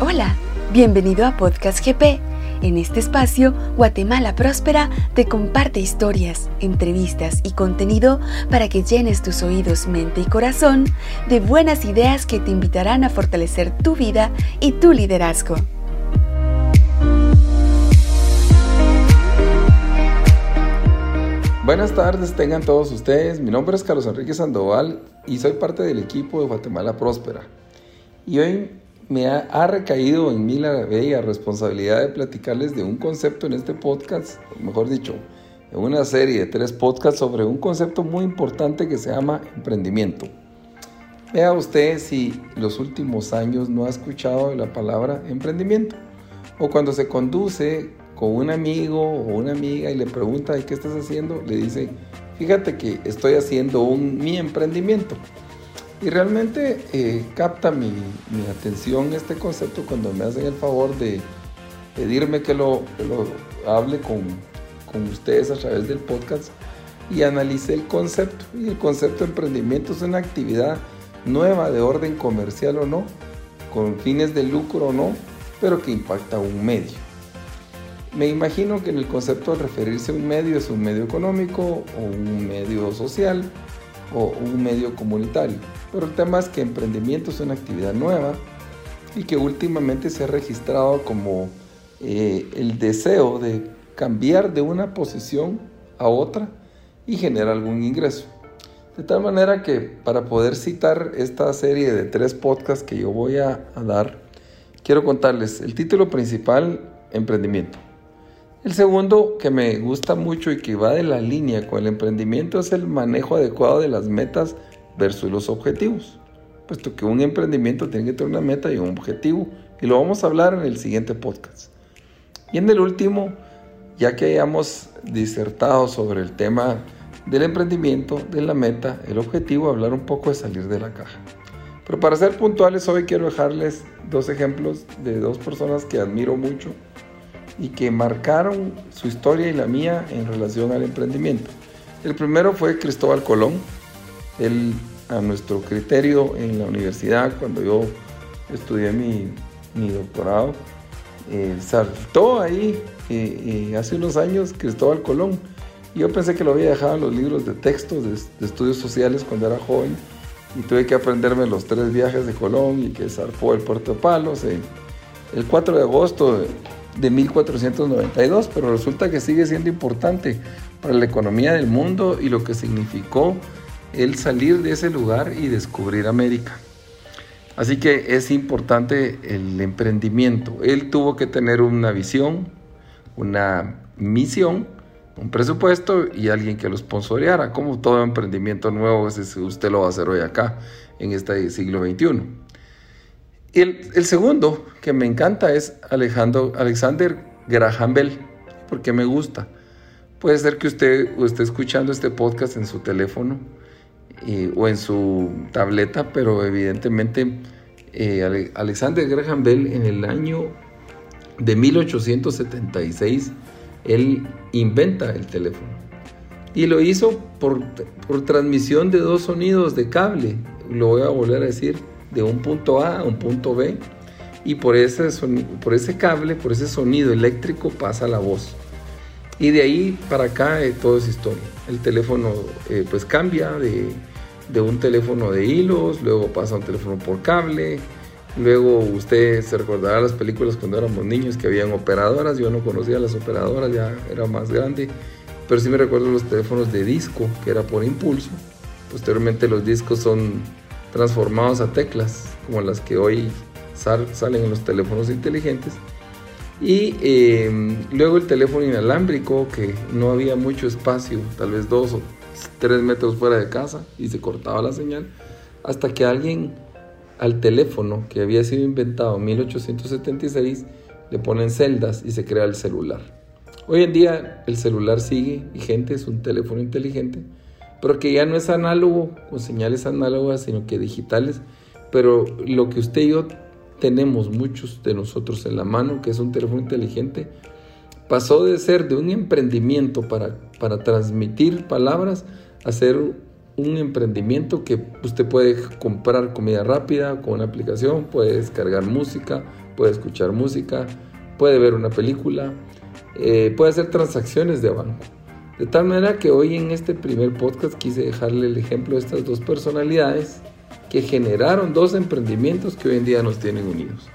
Hola, bienvenido a Podcast GP. En este espacio, Guatemala Próspera te comparte historias, entrevistas y contenido para que llenes tus oídos, mente y corazón de buenas ideas que te invitarán a fortalecer tu vida y tu liderazgo. Buenas tardes, tengan todos ustedes. Mi nombre es Carlos Enrique Sandoval y soy parte del equipo de Guatemala Próspera. Y hoy me ha, recaído en mí la bella responsabilidad de platicarles de un concepto en este podcast, mejor dicho, en una serie de tres podcasts sobre un concepto muy importante que se llama emprendimiento. Vea usted si los últimos años no ha escuchado la palabra emprendimiento o cuando se conduce con un amigo o una amiga y le pregunta qué estás haciendo, le dice, fíjate que estoy haciendo un mi emprendimiento. Y realmente eh, capta mi, atención este concepto cuando me hacen el favor de pedirme que lo, lo hable con, con, ustedes a través del podcast y analice el concepto. Y el concepto de emprendimiento es una actividad nueva de orden comercial o no, con fines de lucro o no, pero que impacta un medio. Me imagino que en el concepto de referirse a un medio es un medio económico o un medio social o un medio comunitario. Pero el tema es que emprendimiento es una actividad nueva y que últimamente se ha registrado como eh, el deseo de cambiar de una posición a otra y generar algún ingreso. De tal manera que para poder citar esta serie de tres podcasts que yo voy a, a dar, quiero contarles el título principal, emprendimiento. El segundo que me gusta mucho y que va de la línea con el emprendimiento es el manejo adecuado de las metas versus los objetivos, puesto que un emprendimiento tiene que tener una meta y un objetivo, y lo vamos a hablar en el siguiente podcast. Y en el último, ya que hayamos disertado sobre el tema del emprendimiento, de la meta, el objetivo, hablar un poco de salir de la caja. Pero para ser puntuales, hoy quiero dejarles dos ejemplos de dos personas que admiro mucho y que marcaron su historia y la mía en relación al emprendimiento. El primero fue Cristóbal Colón. Él, a nuestro criterio en la universidad, cuando yo estudié mi, doctorado, eh, saltó ahí eh, eh, hace unos años Cristóbal Colón. Yo pensé que lo había dejado en los libros de textos de, estudios sociales cuando era joven y tuve que aprenderme los tres viajes de Colón y que zarpó el puerto de Palos. el 4 de agosto de 1492, pero resulta que sigue siendo importante para la economía del mundo y lo que significó el salir de ese lugar y descubrir América. Así que es importante el emprendimiento. Él tuvo que tener una visión, una misión, un presupuesto y alguien que lo sponsoreara, como todo emprendimiento nuevo, usted lo va a hacer hoy acá, en este siglo XXI. Y el, segundo que me encanta es Alejandro, Alexander Graham Bell, porque me gusta. Puede ser que usted esté escuchando este podcast en su teléfono o en su tableta, pero evidentemente eh, Alexander Graham Bell en el año de 1876, él inventa el teléfono. Y lo hizo por, por transmisión de dos sonidos de cable. Lo voy a volver a decir de un punto A a un punto B y por ese, por ese cable, por ese sonido eléctrico pasa la voz. Y de ahí para acá eh, todo es historia. El teléfono eh, pues cambia de, de, un teléfono de hilos, luego pasa a un teléfono por cable, luego usted se recordará las películas cuando éramos niños que habían operadoras, yo no conocía las operadoras, ya era más grande, pero sí me recuerdo los teléfonos de disco, que era por impulso. Posteriormente los discos son transformados a teclas, como las que hoy salen en los teléfonos inteligentes. Y em, luego el teléfono inalámbrico, que no había mucho espacio, tal vez dos o tres metros fuera de casa, y se cortaba la señal, hasta que alguien al teléfono que había sido inventado en 1876 le ponen celdas y se crea el celular. Hoy en día el celular sigue vigente, es un teléfono inteligente, pero que ya no es análogo con señales análogas, sino que digitales. Pero lo que usted y yo tenemos, muchos de nosotros en la mano, que es un teléfono inteligente, pasó de ser de un emprendimiento para, para transmitir palabras a ser un emprendimiento que usted puede comprar comida rápida con una aplicación, puede descargar música, puede escuchar música, puede ver una película, eh, puede hacer transacciones de banco. De tal manera que hoy en este primer podcast quise dejarle el ejemplo de estas dos personalidades que generaron dos emprendimientos que hoy en día nos tienen unidos.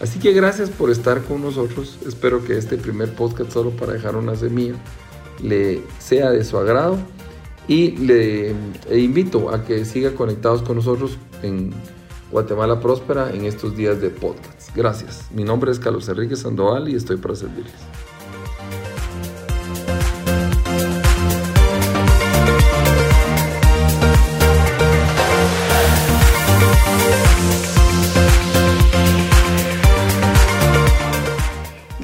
Así que gracias por estar con nosotros. Espero que este primer podcast solo para dejar una semilla le sea de su agrado y le invito a que siga conectados con nosotros en Guatemala Próspera en estos días de podcast. Gracias. Mi nombre es Carlos Enrique Sandoval y estoy para servirles.